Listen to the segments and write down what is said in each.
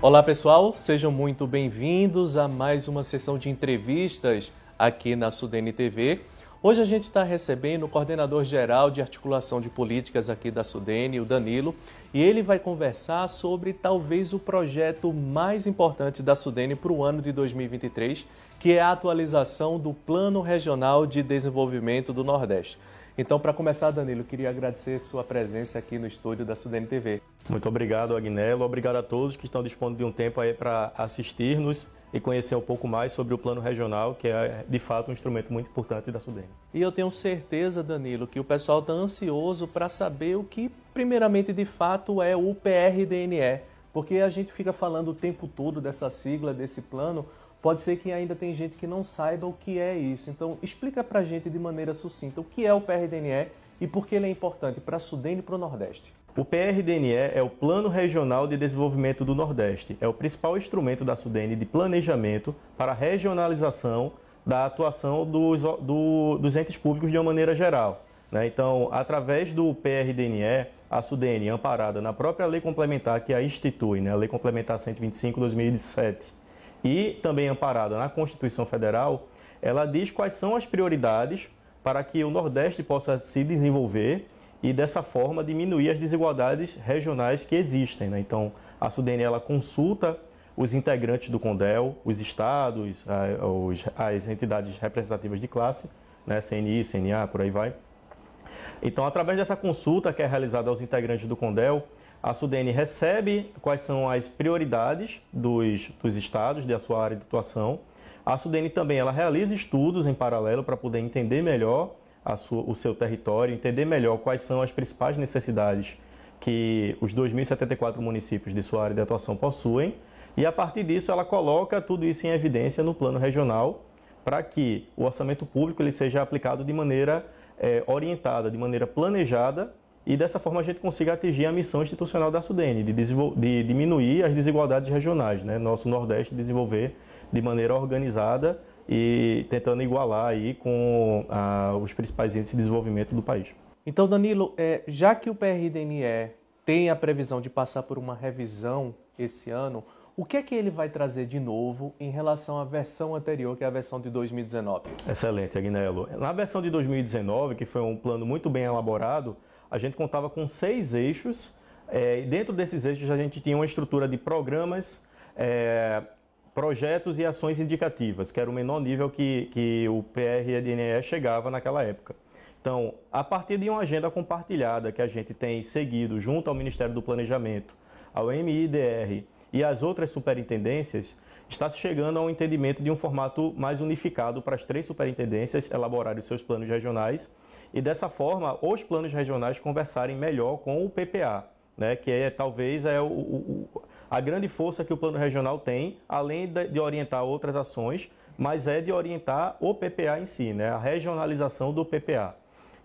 Olá pessoal, sejam muito bem-vindos a mais uma sessão de entrevistas aqui na Sudene TV. Hoje a gente está recebendo o coordenador geral de articulação de políticas aqui da Sudene, o Danilo, e ele vai conversar sobre talvez o projeto mais importante da Sudene para o ano de 2023, que é a atualização do Plano Regional de Desenvolvimento do Nordeste. Então, para começar, Danilo, queria agradecer sua presença aqui no estúdio da Sudene TV. Muito obrigado, Agnello. Obrigado a todos que estão dispondo de um tempo aí para assistir-nos e conhecer um pouco mais sobre o plano regional, que é de fato um instrumento muito importante da Sudene. E eu tenho certeza, Danilo, que o pessoal está ansioso para saber o que, primeiramente, de fato é o PRDNE, porque a gente fica falando o tempo todo dessa sigla, desse plano, pode ser que ainda tem gente que não saiba o que é isso. Então, explica para a gente de maneira sucinta o que é o PRDNE e por que ele é importante para a Sudene e para o Nordeste. O PRDNE é o Plano Regional de Desenvolvimento do Nordeste. É o principal instrumento da Sudene de planejamento para a regionalização da atuação dos, do, dos entes públicos de uma maneira geral. Né? Então, através do PRDNE, a Sudene, amparada na própria lei complementar que a institui, né? a Lei Complementar 125-2007, e também amparada na Constituição Federal, ela diz quais são as prioridades para que o Nordeste possa se desenvolver e dessa forma diminuir as desigualdades regionais que existem. Né? Então, a Sudene ela consulta os integrantes do CONDEL, os estados, as entidades representativas de classe, né? CNI, CNA, por aí vai. Então, através dessa consulta que é realizada aos integrantes do CONDEL, a Sudene recebe quais são as prioridades dos, dos estados da sua área de atuação. A Sudene também ela realiza estudos em paralelo para poder entender melhor sua, o seu território, entender melhor quais são as principais necessidades que os 2.074 municípios de sua área de atuação possuem. E a partir disso ela coloca tudo isso em evidência no plano regional para que o orçamento público ele seja aplicado de maneira é, orientada, de maneira planejada e dessa forma a gente consiga atingir a missão institucional da Sudene, de, de diminuir as desigualdades regionais, né? nosso Nordeste desenvolver de maneira organizada e tentando igualar aí com ah, os principais índices de desenvolvimento do país. Então, Danilo, é, já que o PRDNE tem a previsão de passar por uma revisão esse ano, o que é que ele vai trazer de novo em relação à versão anterior, que é a versão de 2019? Excelente, Agnello. Na versão de 2019, que foi um plano muito bem elaborado, a gente contava com seis eixos. É, e dentro desses eixos a gente tinha uma estrutura de programas, é, projetos e ações indicativas, que era o menor nível que, que o PRDNE chegava naquela época. Então, a partir de uma agenda compartilhada que a gente tem seguido junto ao Ministério do Planejamento, ao MIDR e às outras superintendências, está se chegando a um entendimento de um formato mais unificado para as três superintendências elaborarem seus planos regionais e dessa forma os planos regionais conversarem melhor com o PPA, né, que é talvez é o, o, a grande força que o plano regional tem, além de, de, orientar outras ações, mas é de orientar o PPA em si, né, a regionalização do PPA.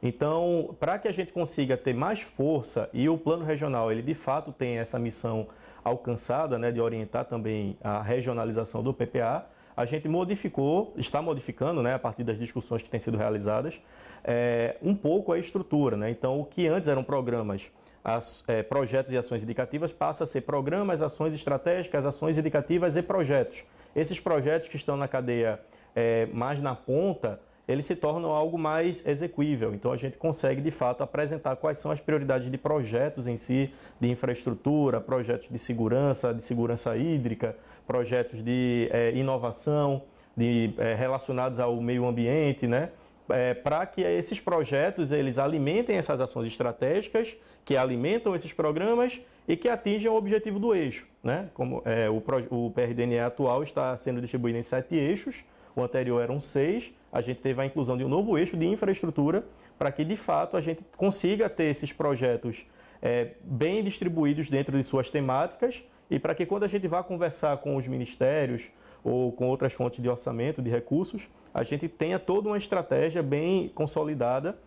Então, para que a gente consiga ter mais força e o plano regional ele de fato tem essa missão alcançada, né, de orientar também a regionalização do PPA, a gente modificou, está modificando, né, a partir das discussões que têm sido realizadas, é, um pouco a estrutura. Né? Então, o que antes eram programas, as, é, projetos e ações indicativas, passa a ser programas, ações estratégicas, ações indicativas e projetos. Esses projetos que estão na cadeia é, mais na ponta, eles se tornam algo mais execuível. Então, a gente consegue, de fato, apresentar quais são as prioridades de projetos em si, de infraestrutura, projetos de segurança, de segurança hídrica, projetos de é, inovação, de, é, relacionados ao meio ambiente, né? É, para que esses projetos eles alimentem essas ações estratégicas, que alimentam esses programas e que atinjam o objetivo do eixo. Né? Como é, o, o PRDNE atual está sendo distribuído em sete eixos, o anterior eram seis, a gente teve a inclusão de um novo eixo de infraestrutura para que de fato a gente consiga ter esses projetos é, bem distribuídos dentro de suas temáticas e para que quando a gente vá conversar com os ministérios ou com outras fontes de orçamento, de recursos, a gente tenha toda uma estratégia bem consolidada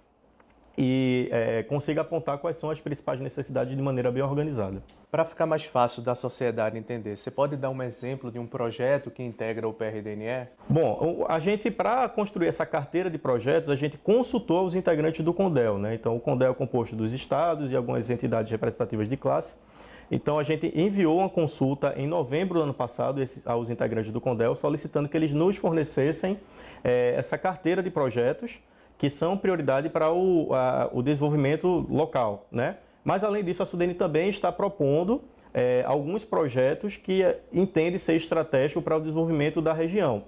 e é, consiga apontar quais são as principais necessidades de maneira bem organizada. Para ficar mais fácil da sociedade entender, você pode dar um exemplo de um projeto que integra o PRDNE? Bom, a gente, para construir essa carteira de projetos, a gente consultou os integrantes do CONDEL. Né? Então, o CONDEL é composto dos estados e algumas entidades representativas de classe. Então a gente enviou uma consulta em novembro do ano passado aos integrantes do Condel solicitando que eles nos fornecessem é, essa carteira de projetos que são prioridade para o, a, o desenvolvimento local, né? Mas além disso a Sudene também está propondo é, alguns projetos que entende ser estratégico para o desenvolvimento da região.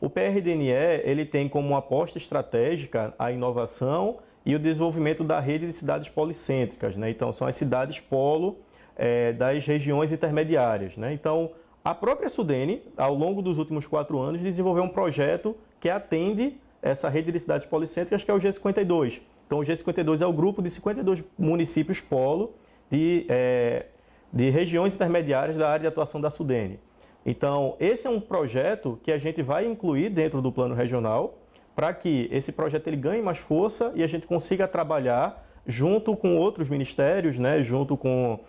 O PRDNE ele tem como aposta estratégica a inovação e o desenvolvimento da rede de cidades policêntricas. Né? Então, são as cidades polo é, das regiões intermediárias. Né? Então, a própria Sudene, ao longo dos últimos quatro anos, desenvolveu um projeto que atende essa rede de cidades policêntricas, que é o G52. Então, o G52 é o grupo de 52 municípios polo de, é, de regiões intermediárias da área de atuação da Sudene. Então, esse é um projeto que a gente vai incluir dentro do plano regional para que esse projeto ele ganhe mais força e a gente consiga trabalhar junto com outros ministérios, né, junto com,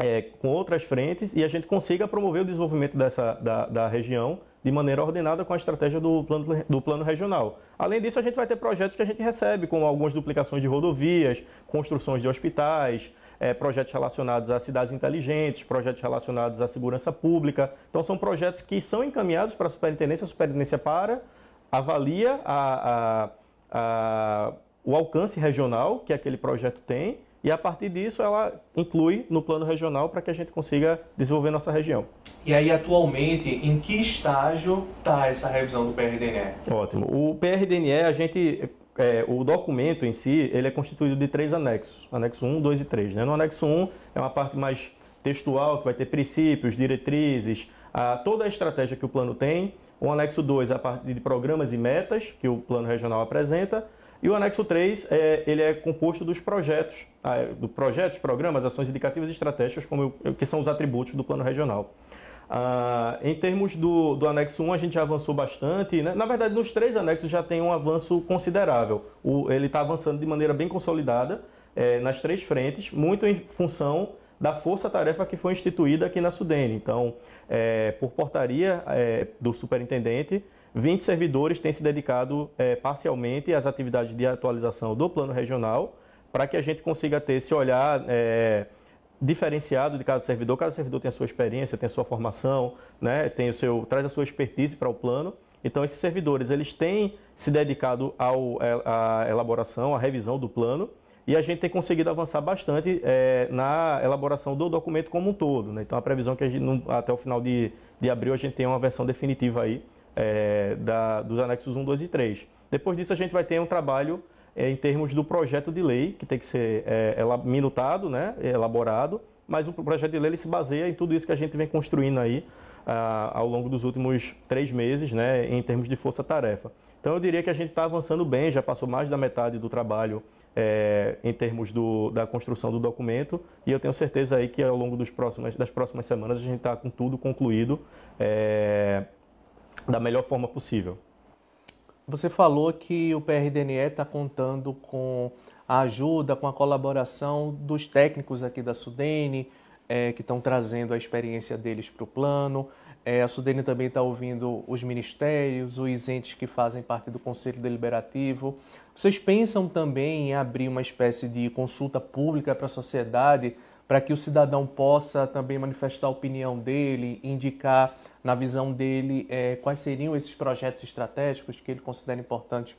é, com outras frentes e a gente consiga promover o desenvolvimento dessa, da, da região de maneira ordenada com a estratégia do plano, do plano regional. Além disso, a gente vai ter projetos que a gente recebe, como algumas duplicações de rodovias, construções de hospitais, é, projetos relacionados a cidades inteligentes, projetos relacionados à segurança pública. Então, são projetos que são encaminhados para a superintendência, a superintendência para, avalia a, a, a, o alcance regional que aquele projeto tem e a partir disso ela inclui no plano regional para que a gente consiga desenvolver nossa região. E aí atualmente em que estágio está essa revisão do PRDNE? Ótimo. O PRDNE a gente é, o documento em si, ele é constituído de três anexos, anexo 1, 2 e 3. Né? No anexo 1 é uma parte mais textual, que vai ter princípios, diretrizes, a, toda a estratégia que o plano tem. O anexo 2 é a parte de programas e metas que o plano regional apresenta. E o anexo 3, é, ele é composto dos projetos, do projetos, programas, ações indicativas e estratégicas, como eu, que são os atributos do plano regional. Ah, em termos do, do anexo 1, a gente já avançou bastante. Né? Na verdade, nos três anexos já tem um avanço considerável. O, ele está avançando de maneira bem consolidada é, nas três frentes, muito em função da força-tarefa que foi instituída aqui na Sudene. Então, é, por portaria é, do superintendente, 20 servidores têm se dedicado é, parcialmente às atividades de atualização do plano regional, para que a gente consiga ter esse olhar é, diferenciado de cada servidor. Cada servidor tem a sua experiência, tem a sua formação, né? tem o seu, traz a sua expertise para o plano. Então, esses servidores eles têm se dedicado ao, é, à elaboração, à revisão do plano, e a gente tem conseguido avançar bastante é, na elaboração do documento como um todo. Né? Então, a previsão que gente, até o final de, de abril a gente tem uma versão definitiva aí é, da, dos anexos 1, 2 e 3. Depois disso, a gente vai ter um trabalho é, em termos do projeto de lei, que tem que ser é, minutado, né, elaborado, mas o projeto de lei se baseia em tudo isso que a gente vem construindo aí ao longo dos últimos três meses, né, em termos de força-tarefa. Então eu diria que a gente está avançando bem, já passou mais da metade do trabalho é, em termos do, da construção do documento e eu tenho certeza aí que ao longo próximos, das próximas semanas a gente está com tudo concluído é, da melhor forma possível. Você falou que o PRDNE está contando com a ajuda, com a colaboração dos técnicos aqui da Sudene, é, que estão trazendo a experiência deles para o plano. É, a Sudene também está ouvindo os ministérios, os entes que fazem parte do Conselho Deliberativo. Vocês pensam também em abrir uma espécie de consulta pública para a sociedade, para que o cidadão possa também manifestar a opinião dele, indicar na visão dele, é, quais seriam esses projetos estratégicos que ele considera importantes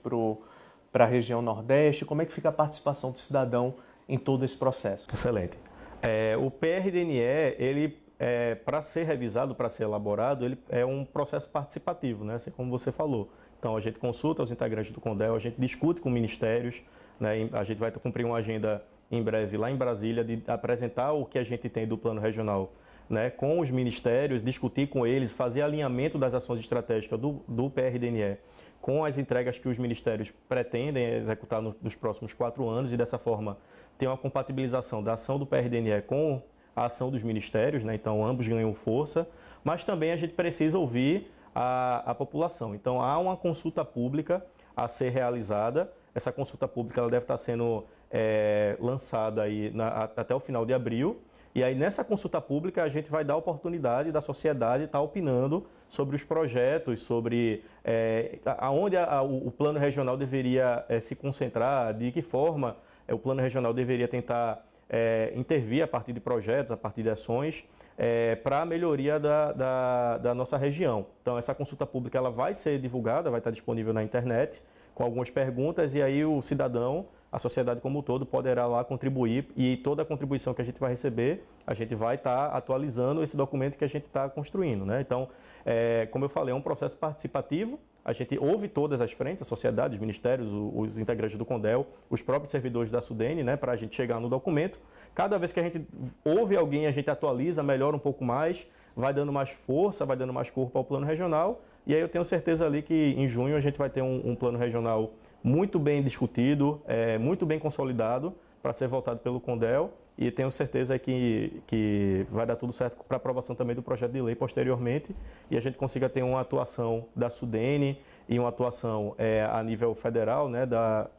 para a região Nordeste? Como é que fica a participação do cidadão em todo esse processo? Excelente. É, o PRDNE, ele, é, para ser revisado, para ser elaborado, ele é um processo participativo, né? assim como você falou. Então, a gente consulta os integrantes do CONDEL, a gente discute com ministérios, né? a gente vai cumprir uma agenda em breve lá em Brasília de apresentar o que a gente tem do plano regional né, com os ministérios, discutir com eles, fazer alinhamento das ações estratégicas do, do PRDNE com as entregas que os ministérios pretendem executar no, nos próximos quatro anos e dessa forma ter uma compatibilização da ação do PRDNE com a ação dos ministérios, né, então ambos ganham força, mas também a gente precisa ouvir a, a população. Então há uma consulta pública a ser realizada, essa consulta pública ela deve estar sendo é, lançada aí na, até o final de abril, e aí, nessa consulta pública, a gente vai dar a oportunidade da sociedade estar opinando sobre os projetos, sobre é, aonde a, a, o plano regional deveria é, se concentrar, de que forma é, o plano regional deveria tentar é, intervir a partir de projetos, a partir de ações, é, para a melhoria da, da, da, nossa região. Então, essa consulta pública ela vai ser divulgada, vai estar disponível na internet, com algumas perguntas, e aí o cidadão, a sociedade como um todo, poderá lá contribuir, e toda a contribuição que a gente vai receber, a gente vai estar atualizando esse documento que a gente está construindo. Né? Então, é, como eu falei, é um processo participativo, a gente ouve todas as frentes, a sociedade, os ministérios, os integrantes do CONDEL, os próprios servidores da SUDENE, né, para a gente chegar no documento. Cada vez que a gente ouve alguém, a gente atualiza, melhora um pouco mais, vai dando mais força, vai dando mais corpo ao plano regional. E aí eu tenho certeza ali que em junho a gente vai ter um, um plano regional muito bem discutido, é, muito bem consolidado para ser votado pelo CONDEL. E tenho certeza que, que vai dar tudo certo para aprovação também do projeto de lei posteriormente. E a gente consiga ter uma atuação da SUDENE e uma atuação é, a nível federal, né, da,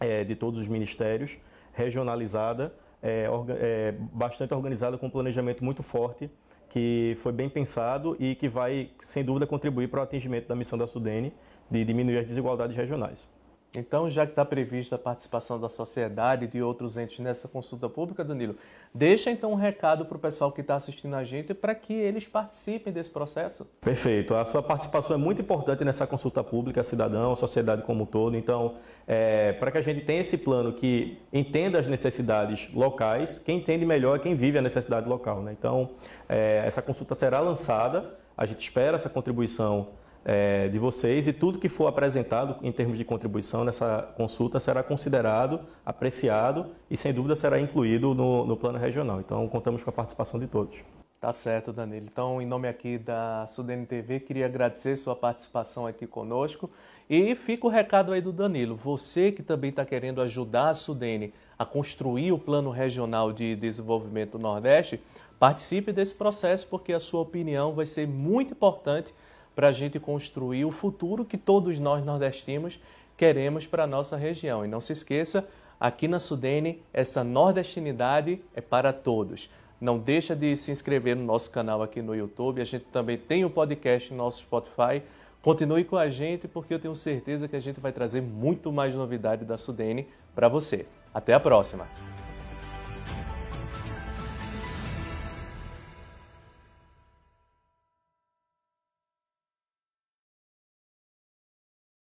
é, de todos os ministérios, regionalizada, é, orga, é, bastante organizada, com um planejamento muito forte, que foi bem pensado e que vai, sem dúvida, contribuir para o atingimento da missão da SUDENE de diminuir as desigualdades regionais. Então, já que está prevista a participação da sociedade e de outros entes nessa consulta pública, Danilo, deixa então um recado para o pessoal que está assistindo a gente para que eles participem desse processo. Perfeito. A sua participação é muito importante nessa consulta pública, cidadão, sociedade como um todo. Então, é, para que a gente tenha esse plano que entenda as necessidades locais, quem entende melhor é quem vive a necessidade local. Né? Então, é, essa consulta será lançada, a gente espera essa contribuição é, de vocês e tudo que for apresentado em termos de contribuição nessa consulta será considerado, apreciado e sem dúvida será incluído no, no plano regional. Então contamos com a participação de todos. Tá certo, Danilo. Então, em nome aqui da Sudene TV, queria agradecer sua participação aqui conosco. E fica o recado aí do Danilo. Você que também está querendo ajudar a Sudene a construir o Plano Regional de Desenvolvimento do Nordeste, participe desse processo, porque a sua opinião vai ser muito importante para a gente construir o futuro que todos nós nordestinos queremos para a nossa região. E não se esqueça, aqui na Sudene, essa nordestinidade é para todos. Não deixa de se inscrever no nosso canal aqui no YouTube. A gente também tem o um podcast no nosso Spotify. Continue com a gente porque eu tenho certeza que a gente vai trazer muito mais novidade da Sudene para você. Até a próxima!